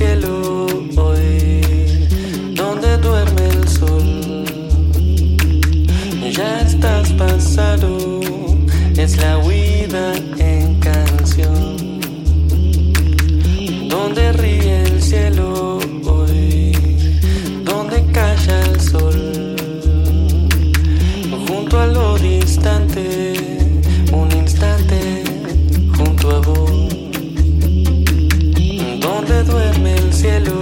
cielo hoy, donde duerme el sol. Ya estás pasado, es la huida en canción. Donde ríe el cielo hoy, donde calla el sol. Junto a lo distante cielo.